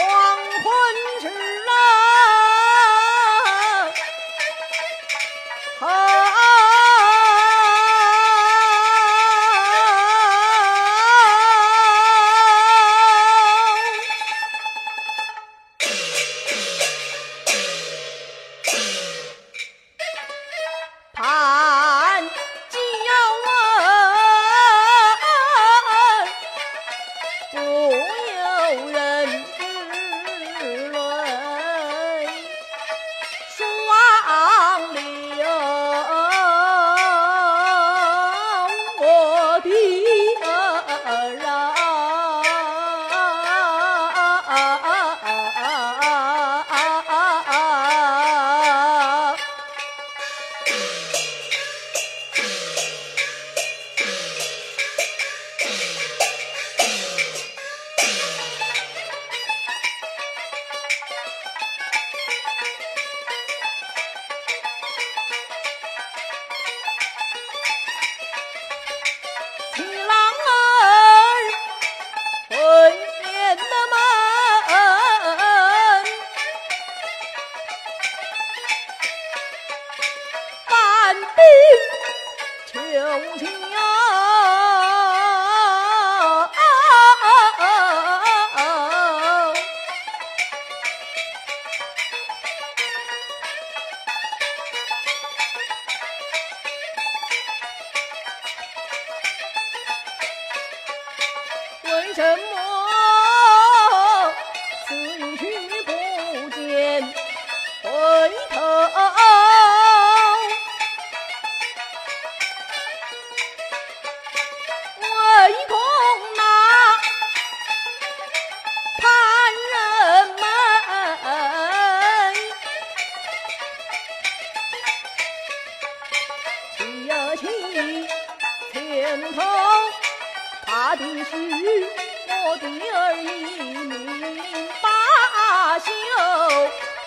黄昏时啊。动情啊！为什么人头，他的是我的儿一名把休，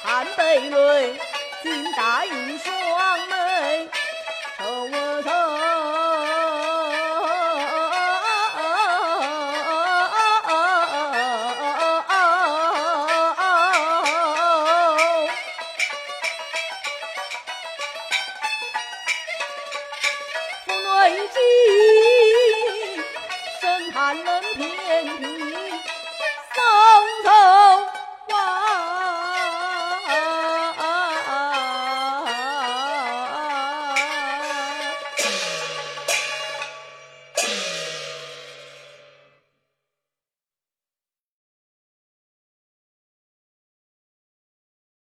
含悲泪，君打一双眉，愁我愁。万能便宜。